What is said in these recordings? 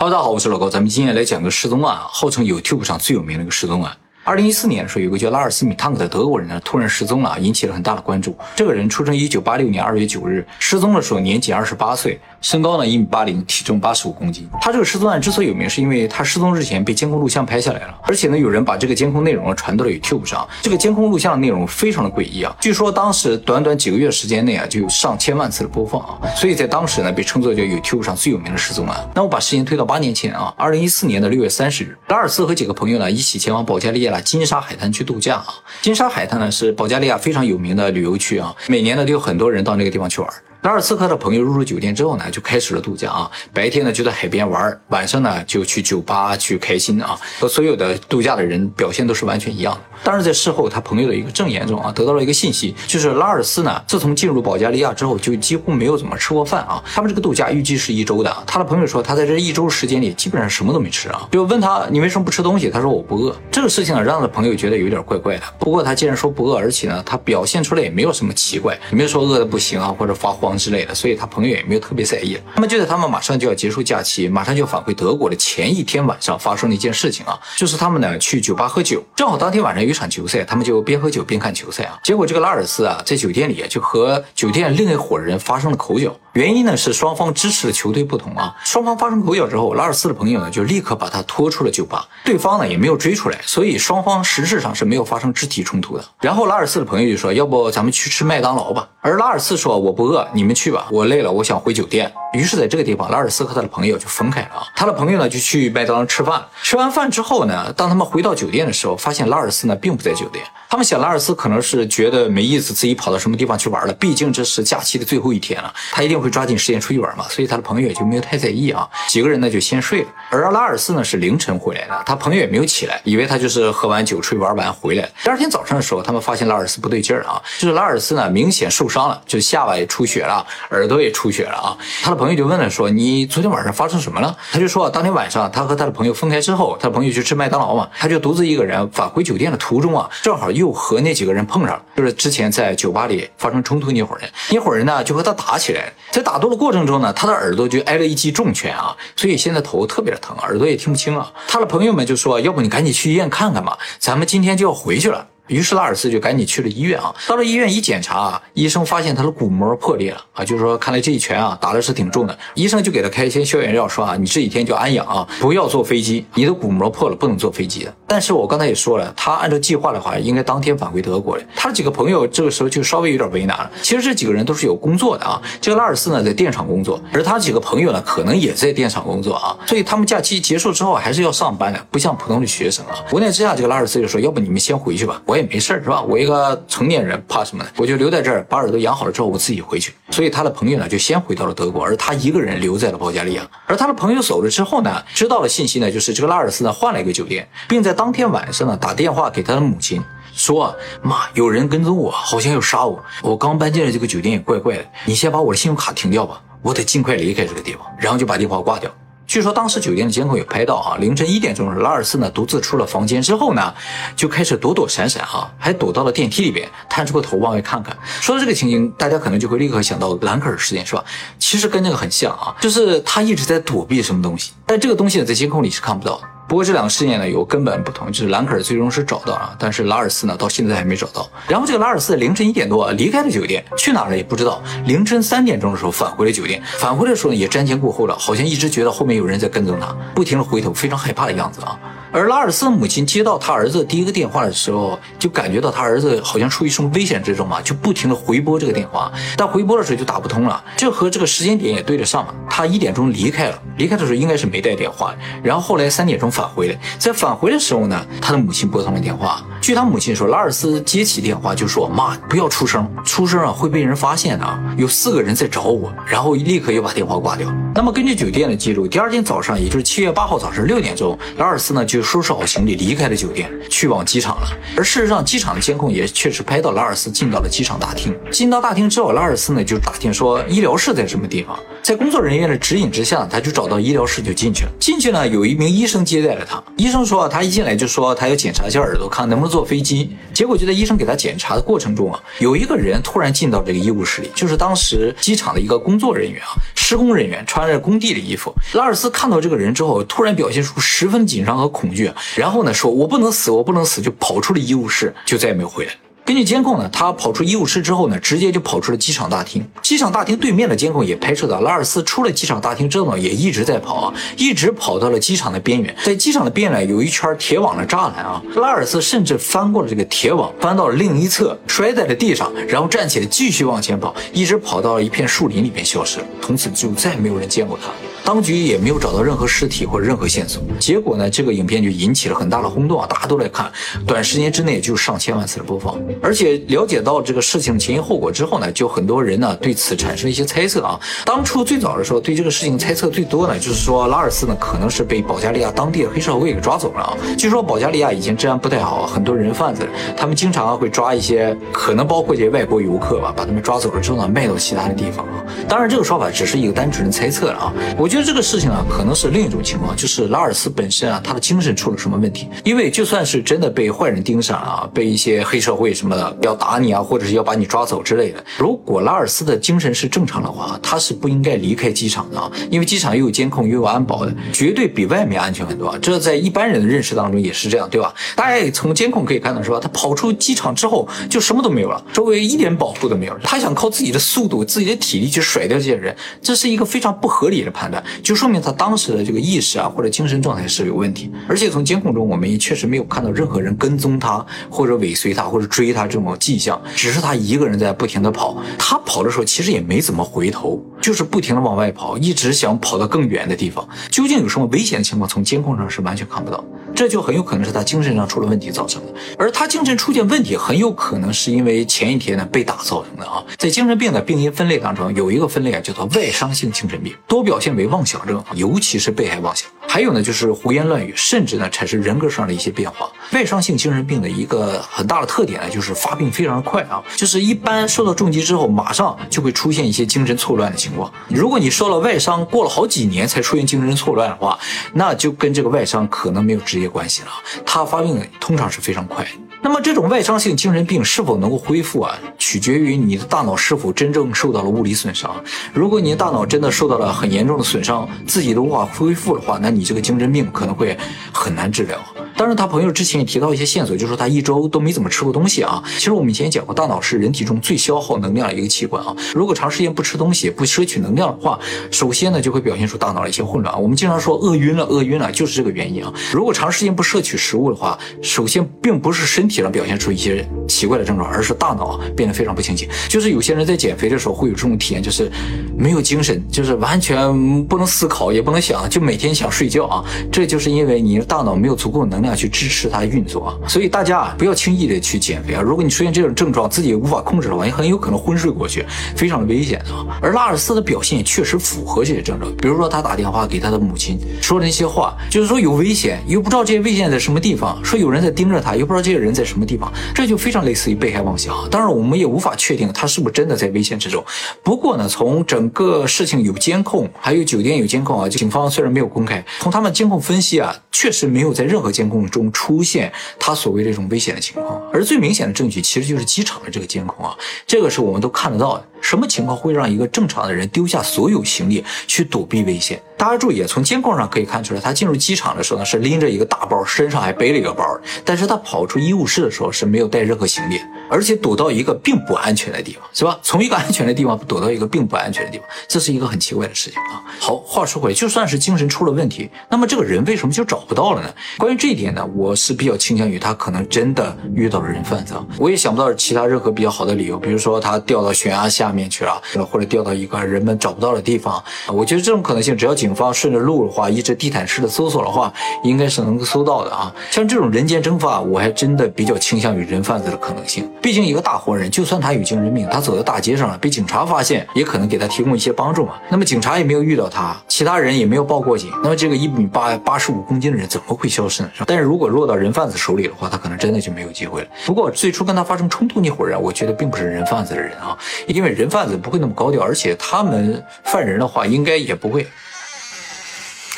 喽大家好，我是老高，咱们今天来讲个失踪案，号称 YouTube 上最有名的一个失踪案。二零一四年的时候，有个叫拉尔斯米汤克的德国人呢，突然失踪了，引起了很大的关注。这个人出生一九八六年二月九日，失踪的时候年仅二十八岁，身高呢一米八零，体重八十五公斤。他这个失踪案之所以有名，是因为他失踪之前被监控录像拍下来了，而且呢，有人把这个监控内容传到了 YouTube 上。这个监控录像的内容非常的诡异啊，据说当时短短几个月时间内啊，就有上千万次的播放啊，所以在当时呢，被称作叫 YouTube 上最有名的失踪案。那我把时间推到八年前啊，二零一四年的六月三十日，拉尔斯和几个朋友呢一起前往保加利亚金沙海滩。去度假啊！金沙海滩呢是保加利亚非常有名的旅游区啊，每年呢都有很多人到那个地方去玩。拉尔斯克的朋友入住酒店之后呢，就开始了度假啊。白天呢就在海边玩，晚上呢就去酒吧去开心啊。和所有的度假的人表现都是完全一样的。但是，在事后他朋友的一个证言中啊，得到了一个信息，就是拉尔斯呢自从进入保加利亚之后，就几乎没有怎么吃过饭啊。他们这个度假预计是一周的，他的朋友说他在这一周时间里基本上什么都没吃啊。就问他你为什么不吃东西？他说我不饿。这个事情呢让他的朋友觉得有点怪怪的。不过他既然说不饿，而且呢他表现出来也没有什么奇怪，也没有说饿的不行啊或者发慌之类的，所以他。朋友也没有特别在意。那么就在他们马上就要结束假期，马上就要返回德国的前一天晚上，发生了一件事情啊，就是他们呢去酒吧喝酒，正好当天晚上有一场球赛，他们就边喝酒边看球赛啊。结果这个拉尔斯啊，在酒店里就和酒店另一伙人发生了口角。原因呢是双方支持的球队不同啊，双方发生口角之后，拉尔斯的朋友呢就立刻把他拖出了酒吧，对方呢也没有追出来，所以双方实质上是没有发生肢体冲突的。然后拉尔斯的朋友就说：“要不咱们去吃麦当劳吧？”而拉尔斯说：“我不饿，你你们去吧，我累了，我想回酒店。”于是，在这个地方，拉尔斯和他的朋友就分开了。他的朋友呢就去麦当劳吃饭，吃完饭之后呢，当他们回到酒店的时候，发现拉尔斯呢并不在酒店。他们想，拉尔斯可能是觉得没意思，自己跑到什么地方去玩了。毕竟这是假期的最后一天了，他一定会抓紧时间出去玩嘛。所以他的朋友也就没有太在意啊。几个人呢就先睡了。而拉尔斯呢是凌晨回来的，他朋友也没有起来，以为他就是喝完酒出去玩完回来。第二天早上的时候，他们发现拉尔斯不对劲儿啊，就是拉尔斯呢明显受伤了，就下巴也出血了，啊耳朵也出血了啊。他的朋友就问了说：“你昨天晚上发生什么了？”他就说：“当天晚上他和他的朋友分开之后，他的朋友去吃麦当劳嘛，他就独自一个人返回酒店的途中啊，正好又和那几个人。”碰上了，就是之前在酒吧里发生冲突那伙人，那伙人呢就和他打起来，在打斗的过程中呢，他的耳朵就挨了一记重拳啊，所以现在头特别的疼，耳朵也听不清啊。他的朋友们就说，要不你赶紧去医院看看吧，咱们今天就要回去了。于是拉尔斯就赶紧去了医院啊。到了医院一检查啊，医生发现他的骨膜破裂了啊，就是说看来这一拳啊打的是挺重的。医生就给他开一些消炎药，说啊，你这几天就安养啊，不要坐飞机，你的骨膜破了不能坐飞机的。但是我刚才也说了，他按照计划的话，应该当天返回德国的。他的几个朋友这个时候就稍微有点为难了。其实这几个人都是有工作的啊。这个拉尔斯呢在电厂工作，而他几个朋友呢可能也在电厂工作啊，所以他们假期结束之后还是要上班的，不像普通的学生啊。无奈之下，这个拉尔斯就说，要不你们先回去吧，我也也没事是吧？我。一个成年人怕什么呢？我就留在这儿，把耳朵养好了之后，我自己回去。所以他的朋友呢，就先回到了德国，而他一个人留在了保加利亚。而他的朋友走了之后呢，知道了信息呢，就是这个拉尔斯呢换了一个酒店，并在当天晚上呢打电话给他的母亲，说：“妈，有人跟踪我，好像要杀我。我刚搬进来这个酒店也怪怪的，你先把我的信用卡停掉吧，我得尽快离开这个地方。”然后就把电话挂掉。据说当时酒店的监控有拍到啊，凌晨一点钟，拉尔斯呢独自出了房间之后呢，就开始躲躲闪闪啊，还躲到了电梯里边，探出个头往外看看。说到这个情景，大家可能就会立刻想到兰克尔事件，是吧？其实跟那个很像啊，就是他一直在躲避什么东西，但这个东西呢，在监控里是看不到的。不过这两个事件呢有根本不同，就是兰克尔最终是找到了，但是拉尔斯呢到现在还没找到。然后这个拉尔斯凌晨一点多离开了酒店，去哪儿了也不知道。凌晨三点钟的时候返回了酒店，返回的时候呢也瞻前顾后了，好像一直觉得后面有人在跟踪他，不停的回头，非常害怕的样子啊。而拉尔斯的母亲接到他儿子第一个电话的时候，就感觉到他儿子好像处于什么危险之中嘛，就不停的回拨这个电话，但回拨的时候就打不通了。这和这个时间点也对得上嘛。他一点钟离开了，离开的时候应该是没带电话，然后后来三点钟返回来，在返回的时候呢，他的母亲拨通了电话。据他母亲说，拉尔斯接起电话就说：“妈，不要出声，出声啊会被人发现的，有四个人在找我。”然后立刻又把电话挂掉。那么根据酒店的记录，第二天早上，也就是七月八号早上六点钟，拉尔斯呢就收拾好行李离开了酒店，去往机场了。而事实上，机场的监控也确实拍到拉尔斯进到了机场大厅。进到大厅之后，拉尔斯呢就打听说医疗室在什么地方。在工作人员的指引之下，他就找到医疗室就进去了。进去呢，有一名医生接待了他。医生说，他一进来就说他要检查一下耳朵，看能不能做。坐飞机，结果就在医生给他检查的过程中啊，有一个人突然进到这个医务室里，就是当时机场的一个工作人员啊，施工人员，穿着工地的衣服。拉尔斯看到这个人之后，突然表现出十分紧张和恐惧，然后呢，说我不能死，我不能死，就跑出了医务室，就再也没有回来。根据监控呢，他跑出医务室之后呢，直接就跑出了机场大厅。机场大厅对面的监控也拍摄到拉尔斯出了机场大厅之后呢，也一直在跑啊，一直跑到了机场的边缘。在机场的边缘有一圈铁网的栅栏啊，拉尔斯甚至翻过了这个铁网，翻到了另一侧，摔在了地上，然后站起来继续往前跑，一直跑到了一片树林里边消失了。从此就再没有人见过他。当局也没有找到任何尸体或者任何线索，结果呢，这个影片就引起了很大的轰动啊，大家都来看，短时间之内就上千万次的播放。而且了解到这个事情前因后果之后呢，就很多人呢对此产生一些猜测啊。当初最早的时候，对这个事情猜测最多呢，就是说拉尔斯呢可能是被保加利亚当地的黑社会给抓走了啊。据说保加利亚以前治安不太好，很多人贩子，他们经常会抓一些可能包括一些外国游客吧，把他们抓走了之后呢，卖到其他的地方啊。当然，这个说法只是一个单纯的猜测了啊。我觉得这个事情啊，可能是另一种情况，就是拉尔斯本身啊，他的精神出了什么问题？因为就算是真的被坏人盯上啊，被一些黑社会什么的要打你啊，或者是要把你抓走之类的，如果拉尔斯的精神是正常的话，他是不应该离开机场的啊，因为机场又有监控又有安保的，绝对比外面安全很多。这在一般人的认识当中也是这样，对吧？大家也从监控可以看到，是吧？他跑出机场之后就什么都没有了，周围一点保护都没有，他想靠自己的速度、自己的体力去甩掉这些人，这是一个非常不合理的判断，就说明他当时的这个意识啊或者精神状态是有问题。而且从监控中，我们也确实没有看到任何人跟踪他或者尾随他或者追他这种迹象，只是他一个人在不停的跑。他跑的时候其实也没怎么回头，就是不停的往外跑，一直想跑到更远的地方。究竟有什么危险的情况，从监控上是完全看不到。这就很有可能是他精神上出了问题造成的。而他精神出现问题，很有可能是因为前一天呢被打造成的啊。在精神病的病因分类当中，有有一个分类啊叫做外伤性精神病，多表现为妄想症，尤其是被害妄想。还有呢就是胡言乱语，甚至呢产生人格上的一些变化。外伤性精神病的一个很大的特点呢，就是发病非常快啊，就是一般受到重击之后，马上就会出现一些精神错乱的情况。如果你受了外伤，过了好几年才出现精神错乱的话，那就跟这个外伤可能没有直接关系了。它发病通常是非常快。那么这种外伤性精神病是否能够恢复啊，取决于你的大脑是否真正受到了物理损伤。如果你的大脑真的受到了很严重的损伤，自己都无法恢复的话，那你你这个精神病可能会很难治疗。当然，他朋友之前也提到一些线索，就是说他一周都没怎么吃过东西啊。其实我们以前也讲过，大脑是人体中最消耗能量的一个器官啊。如果长时间不吃东西、不摄取能量的话，首先呢就会表现出大脑的一些混乱。我们经常说饿晕了，饿晕了就是这个原因啊。如果长时间不摄取食物的话，首先并不是身体上表现出一些奇怪的症状，而是大脑变得非常不清醒。就是有些人在减肥的时候会有这种体验，就是没有精神，就是完全不能思考，也不能想，就每天想睡觉啊。这就是因为你的大脑没有足够的能量。去支持它运作啊，所以大家啊不要轻易的去减肥啊。如果你出现这种症状，自己无法控制的话，你很有可能昏睡过去，非常的危险啊。而拉尔斯的表现也确实符合这些症状，比如说他打电话给他的母亲说的那些话，就是说有危险，又不知道这些危险在什么地方，说有人在盯着他，又不知道这些人在什么地方，这就非常类似于被害妄想。当然，我们也无法确定他是不是真的在危险之中。不过呢，从整个事情有监控，还有酒店有监控啊，警方虽然没有公开，从他们监控分析啊，确实没有在任何监控中出现他所谓这种危险的情况。而最明显的证据其实就是机场的这个监控啊，这个是我们都看得到的。什么情况会让一个正常的人丢下所有行李去躲避危险？大家注意，从监控上可以看出来，他进入机场的时候呢是拎着一个大包，身上还背了一个包，但是他跑出医务室的时候是没有带任何行李，而且躲到一个并不安全的地方，是吧？从一个安全的地方躲到一个并不安全的地方，这是一个很奇怪的事情啊。好，话说回来，就算是精神出了问题，那么这个人为什么就找不到了呢？关于这一点呢，我是比较倾向于他可能真的遇到了人贩子，我也想不到其他任何比较好的理由，比如说他掉到悬崖下面去了，或者掉到一个人们找不到的地方。我觉得这种可能性，只要警警方顺着路的话，一直地毯式的搜索的话，应该是能够搜到的啊。像这种人间蒸发，我还真的比较倾向于人贩子的可能性。毕竟一个大活人，就算他有精神病，他走在大街上了，被警察发现，也可能给他提供一些帮助嘛。那么警察也没有遇到他，其他人也没有报过警，那么这个一米八八十五公斤的人怎么会消失呢？但是如果落到人贩子手里的话，他可能真的就没有机会了。不过最初跟他发生冲突那伙人，我觉得并不是人贩子的人啊，因为人贩子不会那么高调，而且他们犯人的话，应该也不会。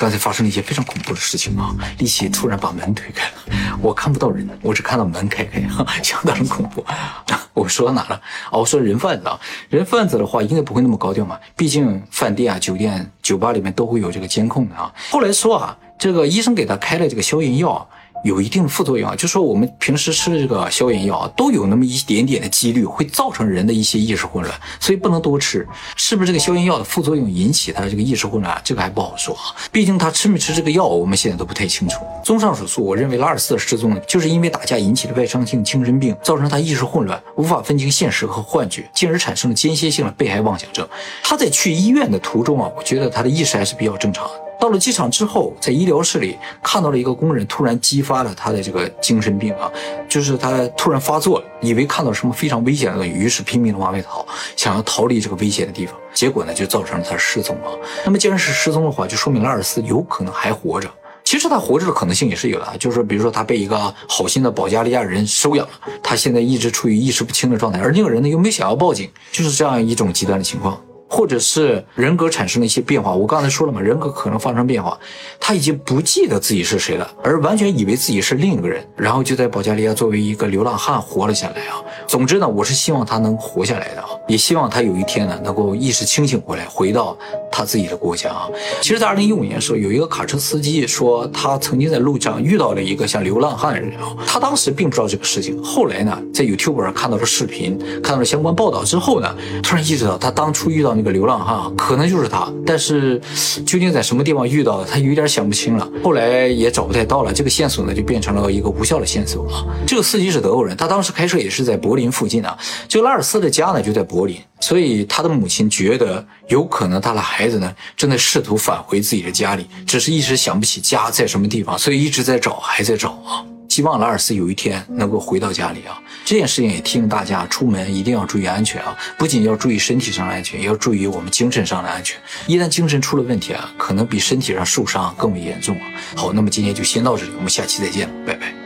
刚才发生了一些非常恐怖的事情啊！丽奇突然把门推开了，我看不到人，我只看到门开开，相当恐怖。我说到哪了？哦，我说人贩子啊，人贩子的话应该不会那么高调嘛，毕竟饭店啊、酒店、酒吧里面都会有这个监控的啊。后来说啊，这个医生给他开了这个消炎药。有一定的副作用啊，就说我们平时吃的这个消炎药啊，都有那么一点点的几率会造成人的一些意识混乱，所以不能多吃。是不是这个消炎药的副作用引起他的这个意识混乱，这个还不好说啊。毕竟他吃没吃这个药，我们现在都不太清楚。综上所述，我认为拉尔斯的失踪就是因为打架引起的外伤性精神病，造成他意识混乱，无法分清现实和幻觉，进而产生了间歇性的被害妄想症。他在去医院的途中啊，我觉得他的意识还是比较正常的。到了机场之后，在医疗室里看到了一个工人，突然激发了他的这个精神病啊，就是他突然发作，以为看到什么非常危险的东西，于是拼命的往外逃，想要逃离这个危险的地方，结果呢就造成了他失踪啊。那么既然是失踪的话，就说明拉尔斯有可能还活着。其实他活着的可能性也是有的，就是说比如说他被一个好心的保加利亚人收养了，他现在一直处于意识不清的状态，而那个人呢又没想要报警，就是这样一种极端的情况。或者是人格产生了一些变化，我刚才说了嘛，人格可能发生变化，他已经不记得自己是谁了，而完全以为自己是另一个人，然后就在保加利亚作为一个流浪汉活了下来啊。总之呢，我是希望他能活下来的啊，也希望他有一天呢能够意识清醒过来，回到他自己的国家啊。其实，在二零一五年的时候，有一个卡车司机说他曾经在路上遇到了一个像流浪汉的人啊，他当时并不知道这个事情，后来呢，在 YouTube 上看到了视频，看到了相关报道之后呢，突然意识到他当初遇到那。个流浪汉可能就是他，但是究竟在什么地方遇到的，他有点想不清了。后来也找不太到了，这个线索呢就变成了一个无效的线索啊。这个司机是德国人，他当时开车也是在柏林附近啊。就拉尔斯的家呢就在柏林，所以他的母亲觉得有可能他的孩子呢正在试图返回自己的家里，只是一时想不起家在什么地方，所以一直在找，还在找啊。希望莱尔斯有一天能够回到家里啊！这件事情也提醒大家，出门一定要注意安全啊！不仅要注意身体上的安全，也要注意我们精神上的安全。一旦精神出了问题啊，可能比身体上受伤更为严重啊！好，那么今天就先到这里，我们下期再见，拜拜。